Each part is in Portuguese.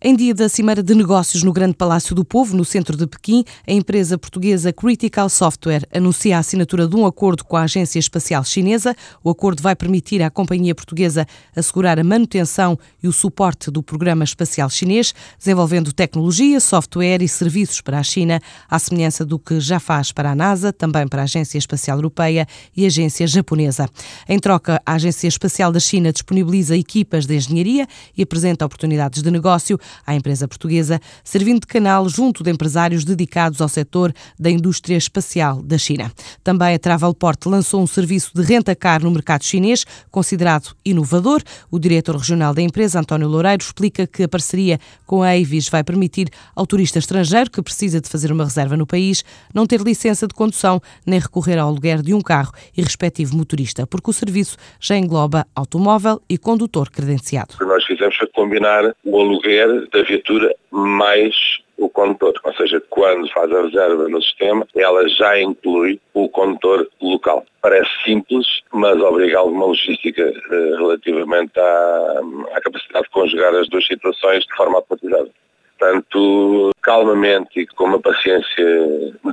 Em dia da Cimeira de Negócios no Grande Palácio do Povo, no centro de Pequim, a empresa portuguesa Critical Software anuncia a assinatura de um acordo com a Agência Espacial Chinesa. O acordo vai permitir à companhia portuguesa assegurar a manutenção e o suporte do programa espacial chinês, desenvolvendo tecnologia, software e serviços para a China, à semelhança do que já faz para a NASA, também para a Agência Espacial Europeia e a Agência Japonesa. Em troca, a Agência Espacial da China disponibiliza equipas de engenharia e apresenta oportunidades de negócio à empresa portuguesa, servindo de canal junto de empresários dedicados ao setor da indústria espacial da China. Também a Travelport lançou um serviço de renta-car no mercado chinês, considerado inovador. O diretor regional da empresa, António Loureiro, explica que a parceria com a Avis vai permitir ao turista estrangeiro que precisa de fazer uma reserva no país não ter licença de condução nem recorrer ao aluguer de um carro e respectivo motorista, porque o serviço já engloba automóvel e condutor credenciado. O que nós fizemos foi combinar o aluguer da viatura mais o condutor. Ou seja, quando faz a reserva no sistema, ela já inclui o condutor local. Parece simples, mas obriga alguma logística eh, relativamente à, à, capacidade de conjugar as duas situações de forma automatizada. Portanto, calmamente e com uma paciência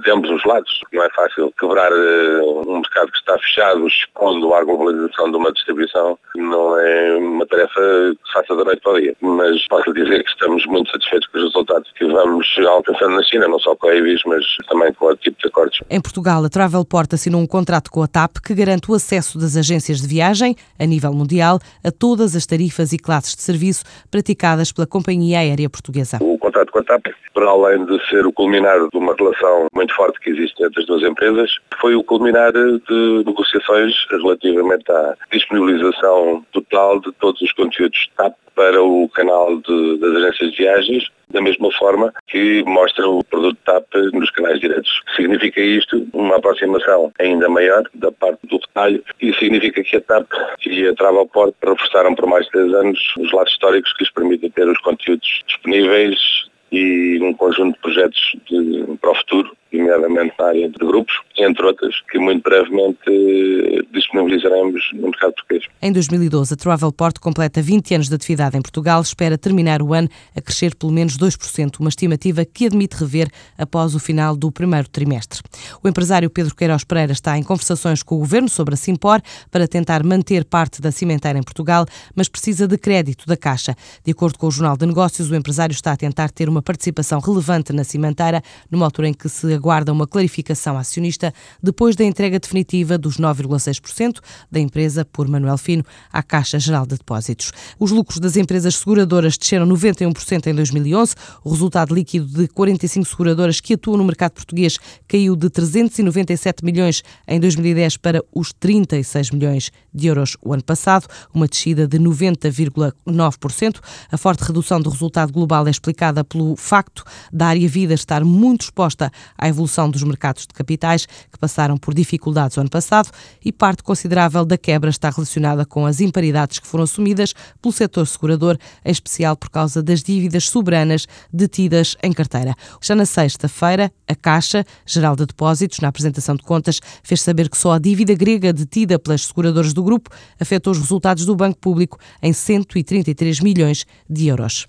de ambos os lados. Não é fácil quebrar uh, um mercado que está fechado, expondo à globalização de uma distribuição. Não é uma tarefa que se faça da noite para o dia. Mas posso dizer que estamos muito satisfeitos com os resultados que vamos alcançando na China, não só com a Ibis, mas também com outro tipo de acordos. Em Portugal, a Travelport assinou um contrato com a TAP que garante o acesso das agências de viagem, a nível mundial, a todas as tarifas e classes de serviço praticadas pela companhia aérea portuguesa. Contrato com a TAP, para além de ser o culminar de uma relação muito forte que existe entre as duas empresas, foi o culminar de negociações relativamente à disponibilização total de todos os conteúdos TAP para o canal de, das agências de viagens, da mesma forma que mostra o produto TAP nos canais diretos. Significa isto uma aproximação ainda maior da parte do retalho e significa que a TAP e a Travelport reforçaram por mais de três anos os lados históricos que lhes permitem ter os conteúdos disponíveis e um conjunto de projetos de, para o futuro, nomeadamente na área de grupos, entre outras, que muito brevemente eh, disponibilizaremos no mercado português. Em 2012, a Travelport completa 20 anos de atividade em Portugal, espera terminar o ano a crescer pelo menos 2%, uma estimativa que admite rever após o final do primeiro trimestre. O empresário Pedro Queiroz Pereira está em conversações com o governo sobre a Simpor para tentar manter parte da cimenteira em Portugal, mas precisa de crédito da Caixa. De acordo com o Jornal de Negócios, o empresário está a tentar ter uma participação relevante na cimenteira, numa altura em que se aguarda uma clarificação acionista depois da entrega definitiva dos 9,6% da empresa por Manuel Fino à Caixa Geral de Depósitos. Os lucros das empresas seguradoras desceram 91% em 2011. O resultado líquido de 45 seguradoras que atuam no mercado português caiu de 397 milhões em 2010 para os 36 milhões de euros o ano passado, uma descida de 90,9%. A forte redução do resultado global é explicada pelo facto da área vida estar muito exposta à evolução dos mercados de capitais, que passaram por dificuldades o ano passado, e parte considerável da quebra está relacionada com as imparidades que foram assumidas pelo setor segurador, em especial por causa das dívidas soberanas detidas em carteira. Já na sexta-feira, a Caixa Geral de Depósitos, na apresentação de contas, fez saber que só a dívida grega detida pelas seguradoras do grupo afetou os resultados do Banco Público em 133 milhões de euros.